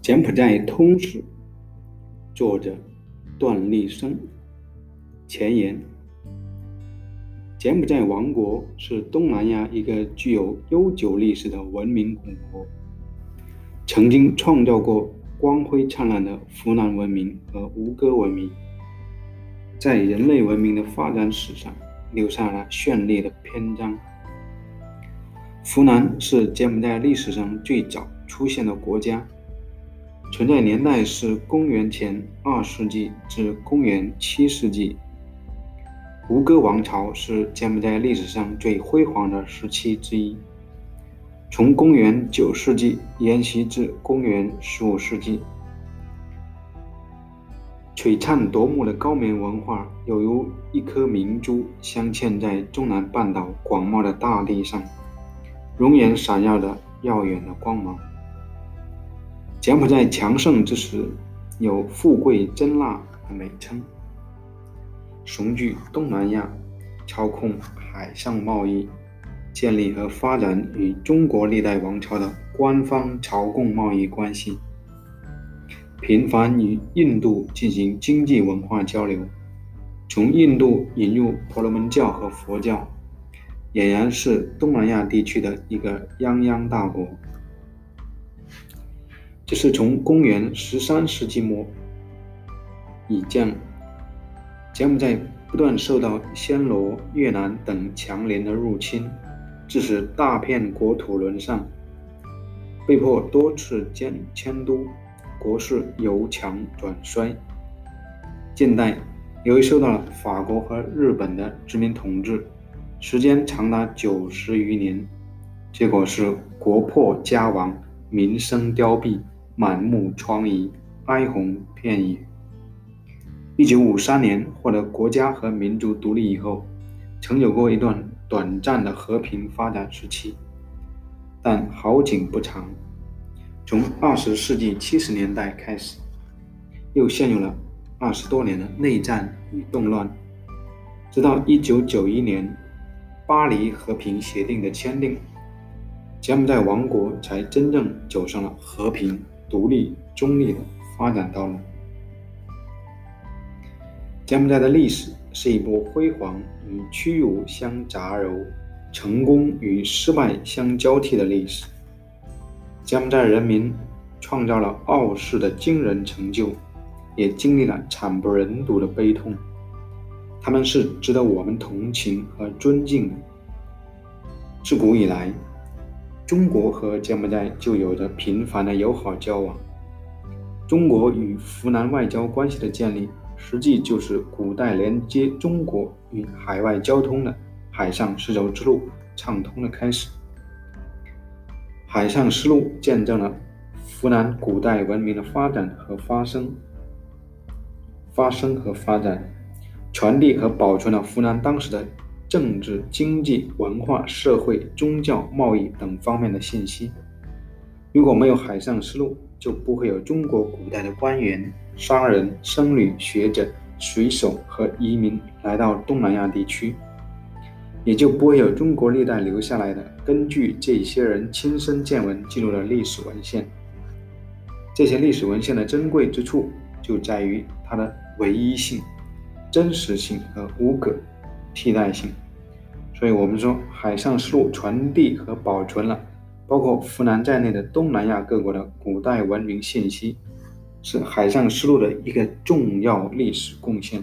柬埔寨通史，作者段立生。前言：柬埔寨王国是东南亚一个具有悠久历史的文明古国，曾经创造过光辉灿烂的湖南文明和吴哥文明，在人类文明的发展史上留下了绚丽的篇章。湖南是柬埔寨历史上最早出现的国家。存在年代是公元前二世纪至公元七世纪。吴哥王朝是柬埔寨历史上最辉煌的时期之一，从公元九世纪沿袭至公元十五世纪。璀璨夺目的高棉文化，犹如一颗明珠镶嵌在中南半岛广袤的大地上，容颜闪耀着耀眼的光芒。柬埔寨强盛之时，有“富贵珍蜡”的美称，雄踞东南亚，操控海上贸易，建立和发展与中国历代王朝的官方朝贡贸易关系，频繁与印度进行经济文化交流，从印度引入婆罗门教和佛教，俨然是东南亚地区的一个泱泱大国。只是从公元十三世纪末以降，柬埔寨不断受到暹罗、越南等强邻的入侵，致使大片国土沦丧，被迫多次迁迁都，国势由强转衰。近代由于受到了法国和日本的殖民统治，时间长达九十余年，结果是国破家亡，民生凋敝。满目疮痍，哀鸿遍野。一九五三年获得国家和民族独立以后，曾有过一段短暂的和平发展时期，但好景不长。从二十世纪七十年代开始，又陷入了二十多年的内战与动乱，直到一九九一年巴黎和平协定的签订，柬埔寨王国才真正走上了和平。独立中立的发展道路。柬埔寨的历史是一部辉煌与屈辱相杂糅、成功与失败相交替的历史。柬埔寨人民创造了傲世的惊人成就，也经历了惨不忍睹的悲痛。他们是值得我们同情和尊敬的。自古以来。中国和柬埔寨就有着频繁的友好交往。中国与湖南外交关系的建立，实际就是古代连接中国与海外交通的海上丝绸之路畅通的开始。海上丝路见证了湖南古代文明的发展和发生、发生和发展，传递和保存了湖南当时的。政治、经济、文化、社会、宗教、贸易等方面的信息。如果没有海上丝路，就不会有中国古代的官员、商人、僧侣、学者、水手和移民来到东南亚地区，也就不会有中国历代留下来的根据这些人亲身见闻记录的历史文献。这些历史文献的珍贵之处就在于它的唯一性、真实性和无可替代性。所以我们说，海上丝路传递和保存了包括湖南在内的东南亚各国的古代文明信息，是海上丝路的一个重要历史贡献。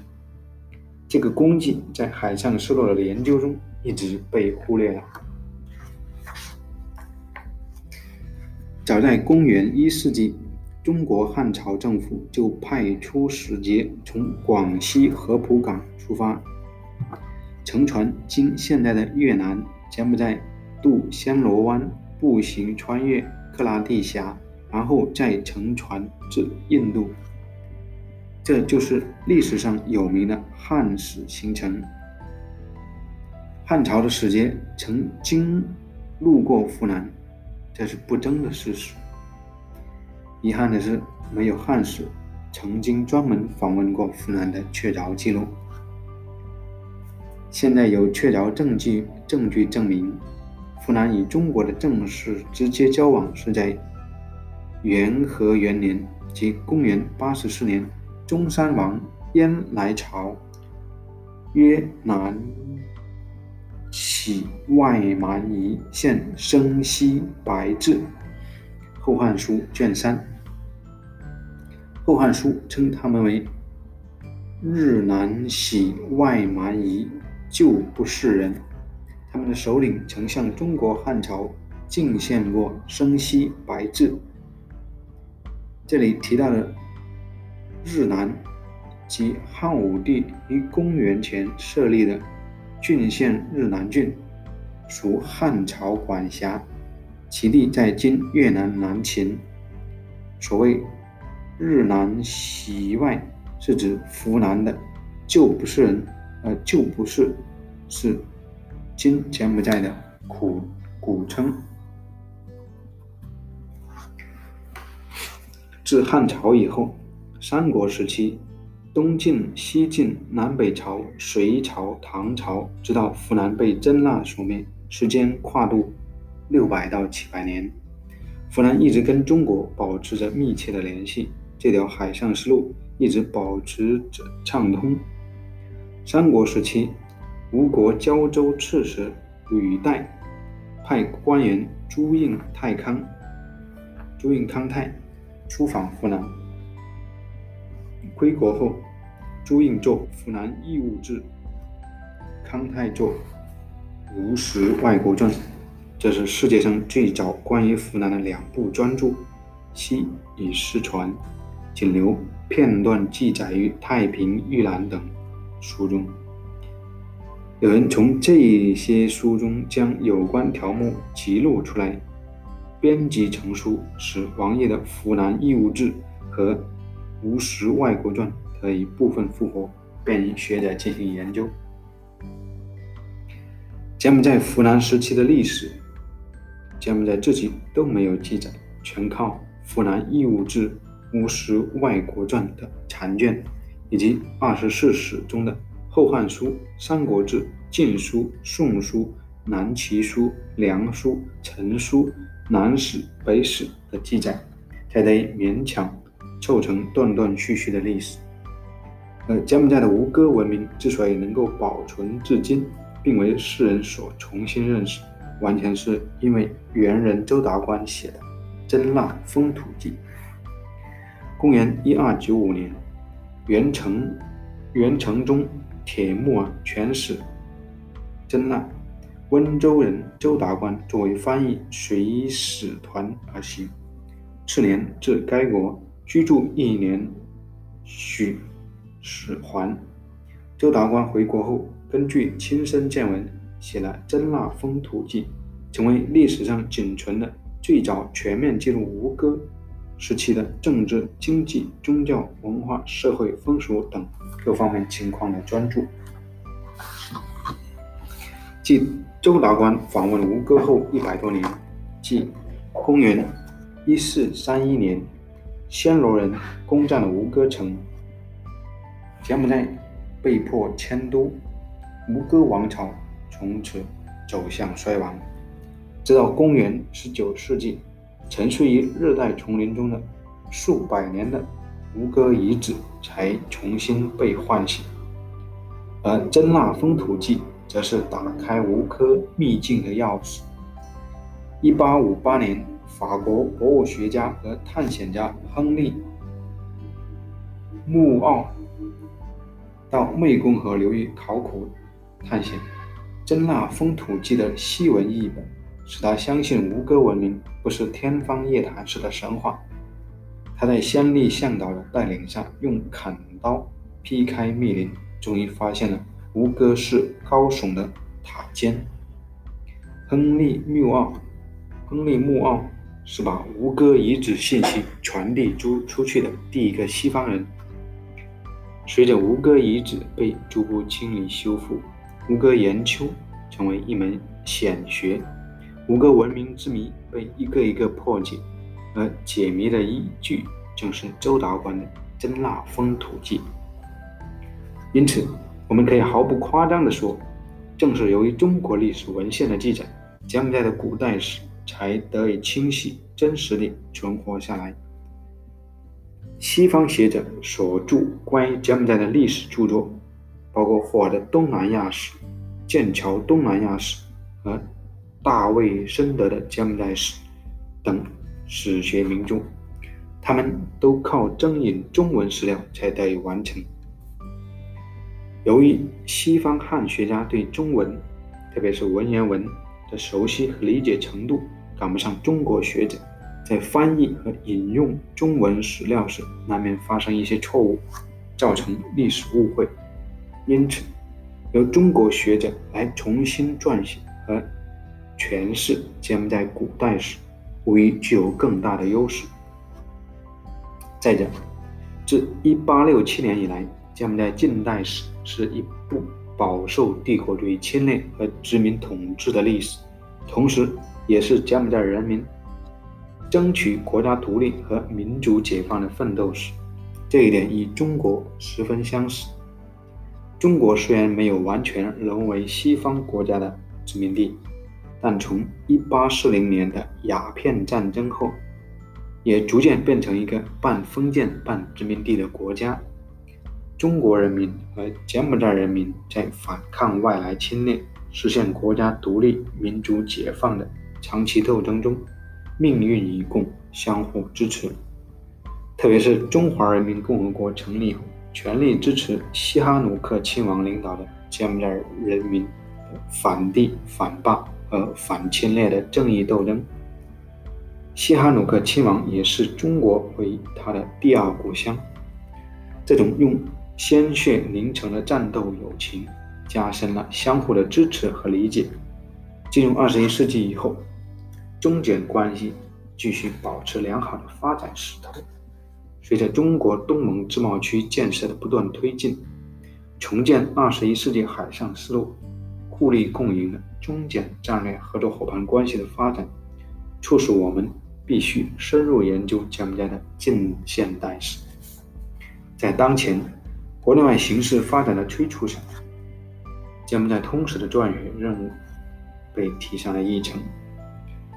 这个功绩在海上丝路的研究中一直被忽略了。早在公元一世纪，中国汉朝政府就派出使节从广西合浦港出发。乘船经现在的越南、柬埔寨渡暹罗湾，步行穿越克拉地峡，然后再乘船至印度。这就是历史上有名的汉史行程。汉朝的使节曾经路过湖南，这是不争的事实。遗憾的是，没有汉史曾经专门访问过湖南的确凿记录。现在有确凿证据证据证明，湖南与中国的正式直接交往是在元和元年，即公元八十四年，中山王燕来朝，约南起外蛮夷县生西白治，《后汉书》卷三，《后汉书》称他们为日南喜外蛮夷，旧不是人。他们的首领曾向中国汉朝进献过生息白质。这里提到的日南，即汉武帝于公元前设立的郡县日南郡，属汉朝管辖，其地在今越南南秦。所谓日南西外，是指湖南的旧不是人，呃，旧不是是。今柬埔寨的古古称。自汉朝以后，三国时期，东晋、西晋、南北朝、隋朝、唐朝，直到湖南被真腊所灭，时间跨度六百到七百年。湖南一直跟中国保持着密切的联系，这条海上丝路一直保持着畅通。三国时期。吴国胶州刺史吕岱派官员朱印太康、朱印康泰出访湖南。归国后，朱印作《湖南义务志》，康泰作《吴石外国传》，这是世界上最早关于湖南的两部专著，昔已失传，仅留片段记载于《太平御览》等书中。有人从这些书中将有关条目记录出来，编辑成书，使王爷的《湖南义务志》和《吴石外国传》得以部分复活，便于学者进行研究。柬埔寨湖南时期的历史，柬埔寨自己都没有记载，全靠《湖南义务志》《吴石外国传》的残卷，以及二十四史中的。《后汉书》《三国志》《晋书》《宋书》《南齐书》《梁书》《陈书》《南史》《北史》的记载，才得以勉强凑成断断续续的历史。呃柬埔寨的吴哥文明之所以能够保存至今，并为世人所重新认识，完全是因为元人周达观写的《真腊风土记》。公元一二九五年，元成元成宗。铁木儿全史真腊，温州人周达观作为翻译随使团而行。次年至该国居住一年，许使还。周达观回国后，根据亲身见闻写了《真腊风土记》，成为历史上仅存的最早全面记录吴哥时期的政治、经济、宗教、文化、社会风俗等。各方面情况的专注。继周达观访问吴哥后一百多年，即公元一四三一年，暹罗人攻占了吴哥城，柬埔寨被迫迁都，吴哥王朝从此走向衰亡。直到公元十九世纪，沉睡于热带丛林中的数百年的。吴哥遗址才重新被唤醒，而《真腊风土记》则是打开吴哥秘境的钥匙。一八五八年，法国博物学家和探险家亨利·穆奥到湄公河流域考古探险，《真腊风土记》的西文译本使他相信吴哥文明不是天方夜谭式的神话。他在先例向导的带领下，用砍刀劈开密林，终于发现了吴哥是高耸的塔尖。亨利·穆奥，亨利·穆奥是把吴哥遗址信息传递出出去的第一个西方人。随着吴哥遗址被逐步清理修复，吴哥研究成为一门显学，五个文明之谜被一个一个破解。而解谜的依据正是周达官的《真腊风土记》，因此我们可以毫不夸张地说，正是由于中国历史文献的记载，柬埔寨的古代史才得以清晰、真实地存活下来。西方学者所著关于柬埔寨的历史著作，包括霍尔的《东南亚史》、剑桥《东南亚史》和大卫·申德的《江代史》等史学名著，他们都靠征引中文史料才得以完成。由于西方汉学家对中文，特别是文言文的熟悉和理解程度赶不上中国学者。在翻译和引用中文史料时，难免发生一些错误，造成历史误会。因此，由中国学者来重新撰写和诠释柬埔寨古代史，无疑具有更大的优势。再者，自1867年以来，柬埔寨近代史是一部饱受帝国主义侵略和殖民统治的历史，同时也是柬埔寨人民。争取国家独立和民族解放的奋斗史，这一点与中国十分相似。中国虽然没有完全沦为西方国家的殖民地，但从1840年的鸦片战争后，也逐渐变成一个半封建半殖民地的国家。中国人民和柬埔寨人民在反抗外来侵略、实现国家独立、民族解放的长期斗争中。命运与共，相互支持。特别是中华人民共和国成立后，全力支持西哈努克亲王领导的柬埔寨人民反帝、反霸和反侵略的正义斗争。西哈努克亲王也视中国为他的第二故乡。这种用鲜血凝成的战斗友情，加深了相互的支持和理解。进入二十一世纪以后。中柬关系继续保持良好的发展势头。随着中国东盟自贸区建设的不断推进，重建二十一世纪海上丝路、互利共赢的中柬战略合作伙伴关系的发展，促使我们必须深入研究柬埔寨的近现代史。在当前国内外形势发展的催促下，柬埔寨通史的撰写任务被提上了议程。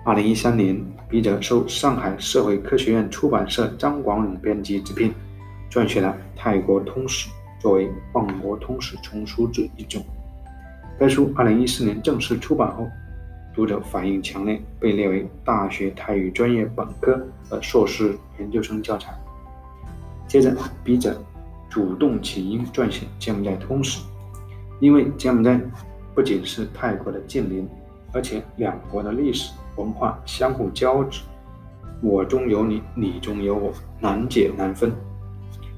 二零一三年，笔者受上海社会科学院出版社张广勇编辑之聘，撰写了《泰国通史》，作为《万国通史丛书》之一种。该书二零一四年正式出版后，读者反应强烈，被列为大学泰语专业本科和硕士研究生教材。接着，笔者主动请缨撰写《柬埔寨通史》，因为柬埔寨不仅是泰国的近邻，而且两国的历史。文化相互交织，我中有你，你中有我，难解难分。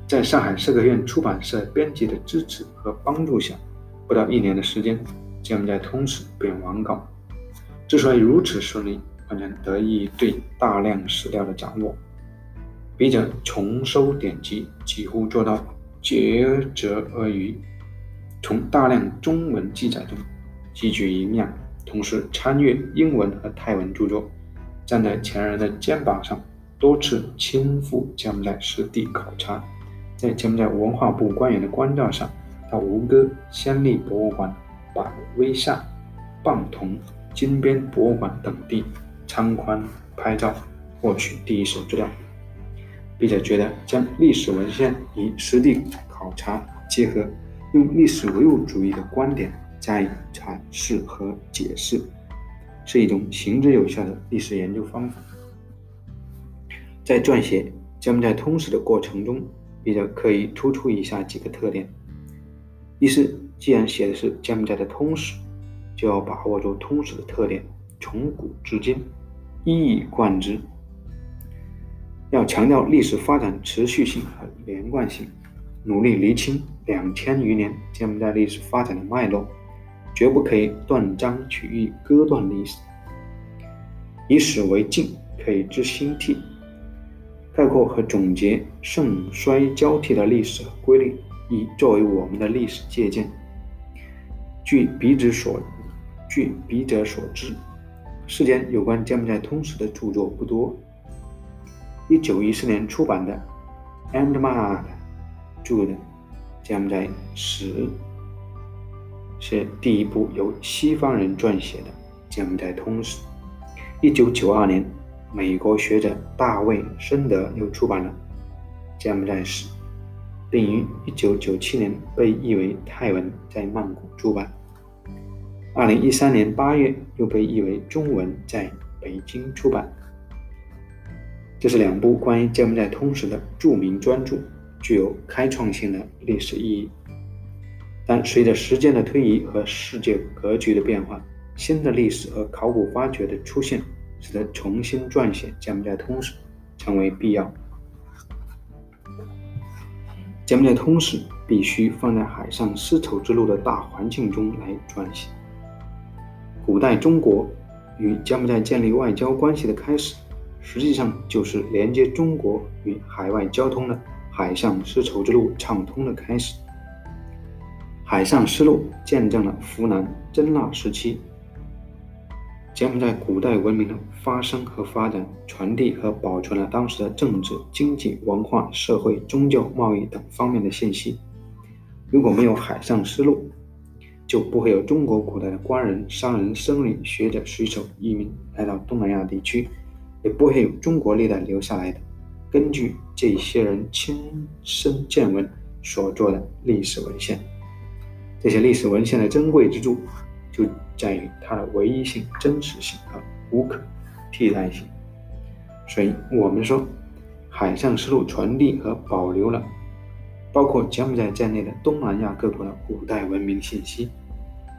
在上海社科院出版社编辑的支持和帮助下，不到一年的时间，柬埔寨通史便完稿。之所以如此顺利，完全得益于对大量史料的掌握。笔者重收典籍，几乎做到竭泽而渔，从大量中文记载中汲取营养。同时参阅英文和泰文著作，站在前人的肩膀上，多次亲赴柬埔寨实地考察，在柬埔寨文化部官员的关照下，到吴哥先例博物馆、百威善、棒同金边博物馆等地参观拍照，获取第一手资料，并且觉得将历史文献与实地考察结合，用历史唯物主义的观点。加以阐释和解释，是一种行之有效的历史研究方法。在撰写柬埔寨通史的过程中，笔者可以突出以下几个特点：一是，既然写的是柬埔寨的通史，就要把握住通史的特点，从古至今一以贯之，要强调历史发展持续性和连贯性，努力厘清两千余年柬埔寨历史发展的脉络。绝不可以断章取义、割断历史。以史为镜，可以知兴替，概括和总结盛衰交替的历史和规律，以作为我们的历史借鉴。据笔者所据笔者所知，世间有关柬埔寨通史的著作不多。一九一四年出版的 a n d m a d 著的《柬埔寨史》。是第一部由西方人撰写的柬埔寨通史》。一九九二年，美国学者大卫·森德又出版了《柬埔寨史》，并于一九九七年被译为泰文，在曼谷出版。二零一三年八月，又被译为中文，在北京出版。这是两部关于柬埔寨通史的著名专著，具有开创性的历史意义。但随着时间的推移和世界格局的变化，新的历史和考古发掘的出现，使得重新撰写柬埔寨通史成为必要。柬埔寨通史必须放在海上丝绸之路的大环境中来撰写。古代中国与柬埔寨建立外交关系的开始，实际上就是连接中国与海外交通的海上丝绸之路畅通的开始。海上丝路见证了湖南真腊时期柬埔寨古代文明的发生和发展，传递和保存了当时的政治、经济、文化、社会、宗教、贸易等方面的信息。如果没有海上丝路，就不会有中国古代的官人、商人、僧侣、学者水手移民来到东南亚地区，也不会有中国历代留下来的根据这些人亲身见闻所做的历史文献。这些历史文献的珍贵之处，就在于它的唯一性、真实性和无可替代性。所以，我们说，海上丝路传递和保留了。包括柬埔寨在内的东南亚各国的古代文明信息，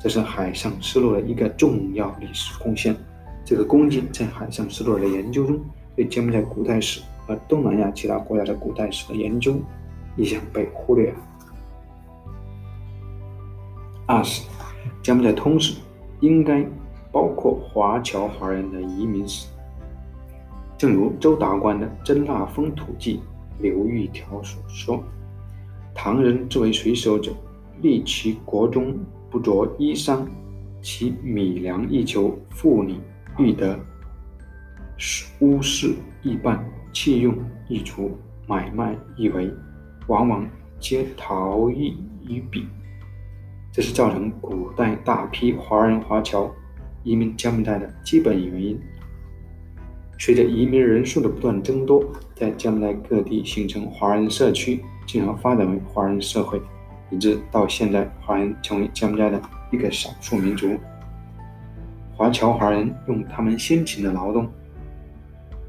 这是海上丝路的一个重要历史贡献。这个功绩在海上丝路的研究中，对柬埔寨古代史和东南亚其他国家的古代史的研究一向被忽略了。二是，柬埔寨通史应该包括华侨华人的移民史，正如周达观的《真腊风土记》刘玉条所说。唐人之为水手者，立其国中不着衣裳，其米粮亦求，妇女欲得，屋事亦办，器用易除，买卖易为，往往皆逃逸于彼。这是造成古代大批华人华侨移民柬埔寨的基本原因。随着移民人数的不断增多，在柬埔寨各地形成华人社区。进而发展为华人社会，以致到现在，华人成为柬埔寨的一个少数民族。华侨华人用他们辛勤的劳动，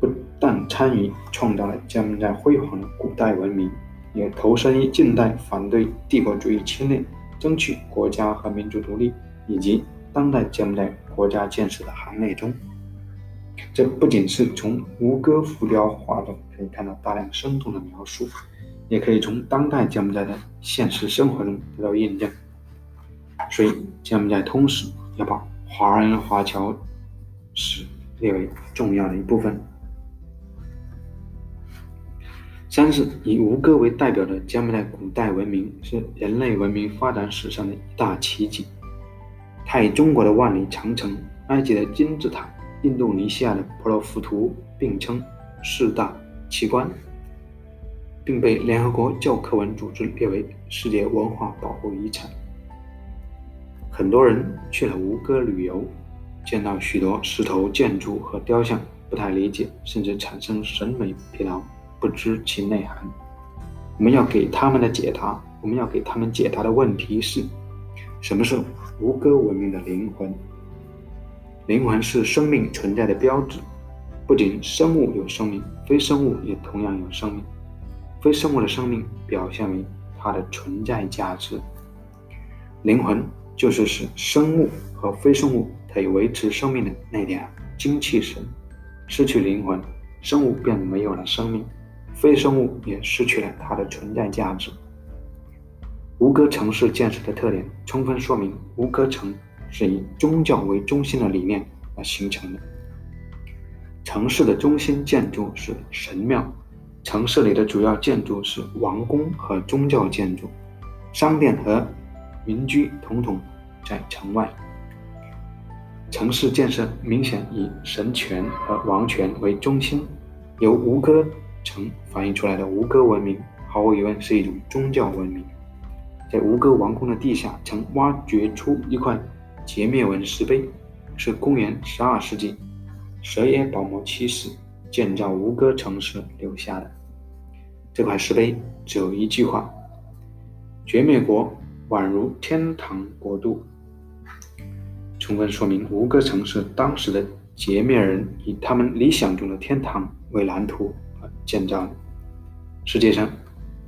不但参与创造了柬埔寨辉煌的古代文明，也投身于近代反对帝国主义侵略、争取国家和民族独立以及当代柬埔寨国家建设的行列中。这不仅是从吴哥浮雕画中可以看到大量生动的描述。也可以从当代柬埔寨的现实生活中得到印证，所以柬埔寨通史要把华人华侨史列为重要的一部分。三是以吴哥为代表的柬埔寨古代文明是人类文明发展史上的一大奇迹。它与中国的万里长城、埃及的金字塔、印度尼西亚的婆罗浮屠并称四大奇观。并被联合国教科文组织列为世界文化保护遗产。很多人去了吴哥旅游，见到许多石头建筑和雕像，不太理解，甚至产生审美疲劳，不知其内涵。我们要给他们的解答，我们要给他们解答的问题是：什么是吴哥文明的灵魂？灵魂是生命存在的标志。不仅生物有生命，非生物也同样有生命。非生物的生命表现为它的存在价值。灵魂就是使生物和非生物可以维持生命的那点精气神。失去灵魂，生物便没有了生命，非生物也失去了它的存在价值。吴哥城市建设的特点，充分说明吴哥城是以宗教为中心的理念而形成的。城市的中心建筑是神庙。城市里的主要建筑是王宫和宗教建筑，商店和民居统统在城外。城市建设明显以神权和王权为中心，由吴哥城反映出来的吴哥文明，毫无疑问是一种宗教文明。在吴哥王宫的地下，曾挖掘出一块截面纹石碑，是公元十二世纪蛇耶保摩七世建造吴哥城时留下的。这块石碑只有一句话：“绝灭国宛如天堂国度。”充分说明吴哥城是当时的截灭人以他们理想中的天堂为蓝图建造的。世界上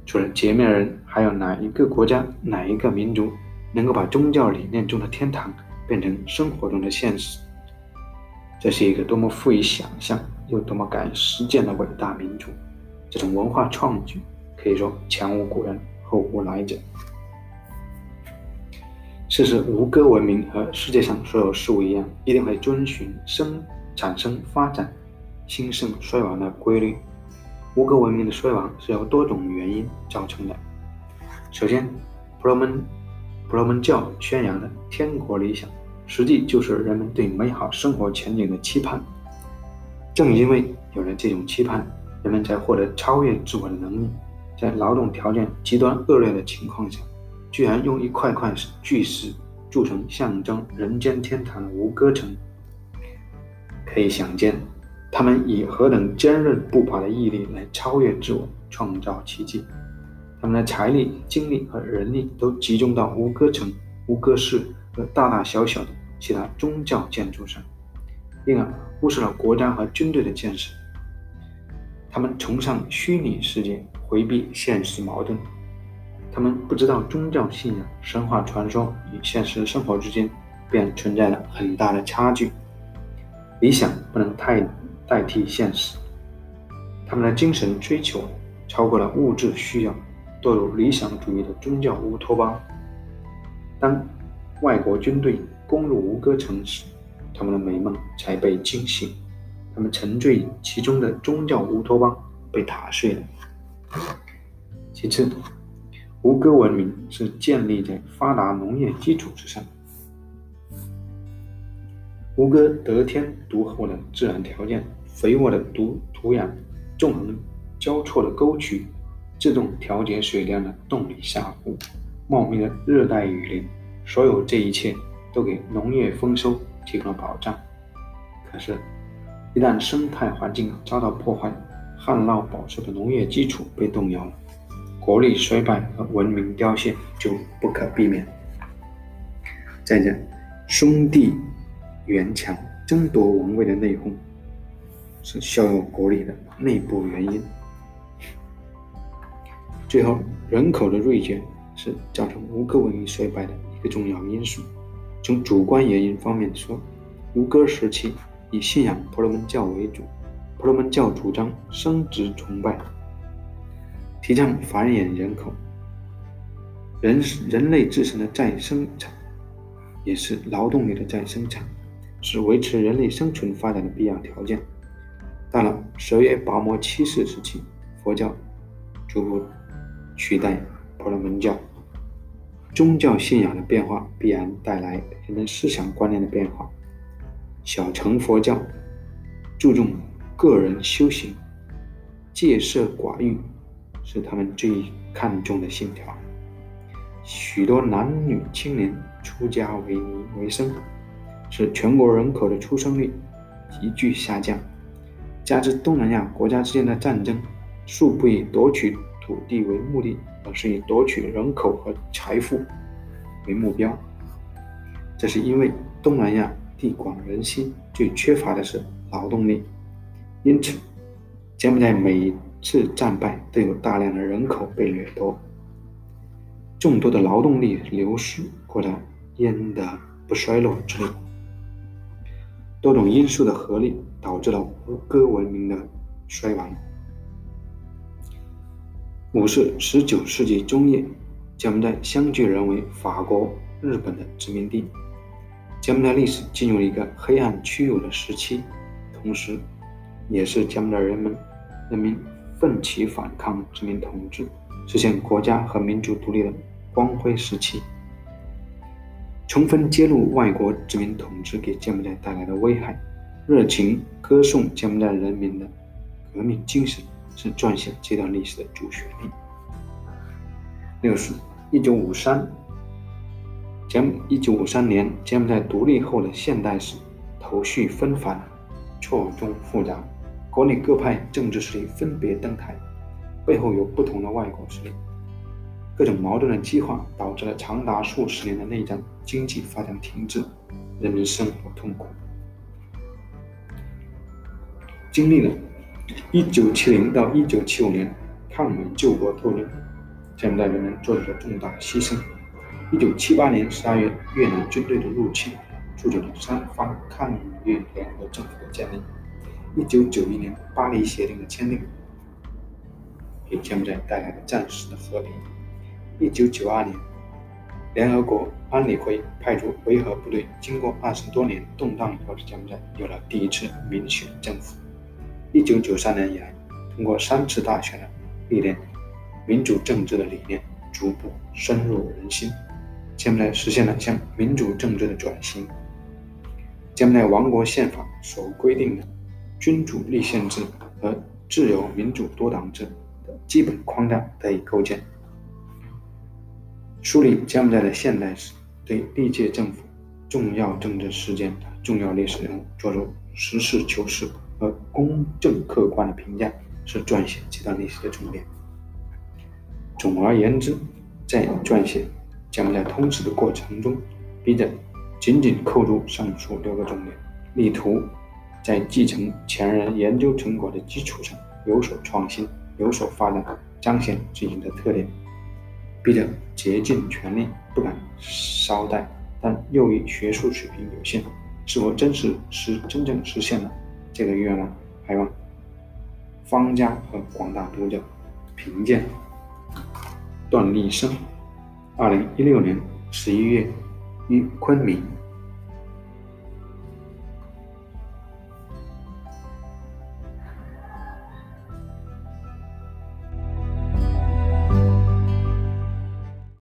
除了截灭人，还有哪一个国家、哪一个民族能够把宗教理念中的天堂变成生活中的现实？这是一个多么富于想象又多么敢于实践的伟大民族！这种文化创举可以说前无古人，后无来者。事实，吴哥文明和世界上所有事物一样，一定会遵循生、产生、发展、兴盛、衰亡的规律。吴哥文明的衰亡是由多种原因造成的。首先，婆罗门婆罗门教宣扬的天国理想，实际就是人们对美好生活前景的期盼。正因为有了这种期盼，人们才获得超越自我的能力，在劳动条件极端恶劣的情况下。居然用一块块巨石铸成象征人间天堂的吴哥城，可以想见，他们以何等坚韧不拔的毅力来超越自我，创造奇迹。他们的财力、精力和人力都集中到吴哥城、吴哥市和大大小小的其他宗教建筑上，因而忽视了国家和军队的建设。他们崇尚虚拟世界，回避现实矛盾。他们不知道宗教信仰、神话传说与现实生活之间便存在了很大的差距。理想不能太代替现实，他们的精神追求超过了物质需要，堕入理想主义的宗教乌托邦。当外国军队攻入吴哥城时，他们的美梦才被惊醒，他们沉醉其中的宗教乌托邦被打碎了。其次。吴哥文明是建立在发达农业基础之上。吴哥得天独厚的自然条件、肥沃的土土壤、纵横交错的沟渠、自动调节水量的动力下湖、茂密的热带雨林，所有这一切都给农业丰收提供了保障。可是，一旦生态环境遭到破坏，旱涝保收的农业基础被动摇了。国力衰败和文明凋谢就不可避免。再者，兄弟援强、争夺王位的内讧，是削弱国力的内部原因。最后，人口的锐减是造成吴哥文明衰败的一个重要因素。从主观原因方面说，吴哥时期以信仰婆罗门教为主，婆罗门教主张生殖崇拜。提倡繁衍人口，人人类自身的再生产，也是劳动力的再生产，是维持人类生存发展的必要条件。到了十月拔摩七世时期，佛教逐步取代婆罗门教，宗教信仰的变化必然带来人们思想观念的变化。小乘佛教注重个人修行，戒色寡欲。是他们最看重的信条。许多男女青年出家为尼为生，使全国人口的出生率急剧下降。加之东南亚国家之间的战争，素不以夺取土地为目的，而是以夺取人口和财富为目标。这是因为东南亚地广人稀，最缺乏的是劳动力，因此柬埔寨每次战败都有大量的人口被掠夺，众多的劳动力流失，国家焉得不衰落之理？多种因素的合力导致了吴哥文明的衰亡。五是十九世纪中叶，柬埔寨相继沦为法国、日本的殖民地，柬埔寨历史进入了一个黑暗屈辱的时期，同时，也是柬埔寨人们人民。奋起反抗殖民统治，实现国家和民族独立的光辉时期。充分揭露外国殖民统治给柬埔寨带来的危害，热情歌颂柬埔寨人民的革命精神，是撰写这段历史的主旋律。六是，一九五三，柬一九五三年柬埔寨独立后的现代史，头绪纷繁，错综复杂，国内各派政治势力分别登台，背后有不同的外国势力，各种矛盾的激化，导致了长达数十年的内战，经济发展停滞，人民生活痛苦。经历了1970到1975年抗美救国斗争，柬埔寨人民做出了重大牺牲。1978年12月，越南军队的入侵，促成了三方抗越联合政府的建立。1991年，巴黎协定的签订，给柬埔寨带来了暂时的和平。1992年，联合国安理会派出维和部队，经过二十多年动荡以后的柬埔寨有了第一次民选政府。一九九三年以来，通过三次大选的历练，民主政治的理念逐步深入人心，柬埔寨实现了向民主政治的转型。柬埔寨王国宪法所规定的君主立宪制和自由民主多党制的基本框架得以构建。梳理柬埔寨的现代史，对历届政府、重要政治事件、重要历史人物作出实事求是。和公正客观的评价是撰写这段历史的重点。总而言之，在撰写柬埔寨通史的过程中，笔者紧紧扣住上述六个重点，力图在继承前人研究成果的基础上有所创新、有所发展，彰显自己的特点。笔者竭尽全力，不敢稍怠，但由于学术水平有限，是否真实实真正实现了？这个愿望，还望方家和广大读者评鉴。段立生，二零一六年十一月于昆明。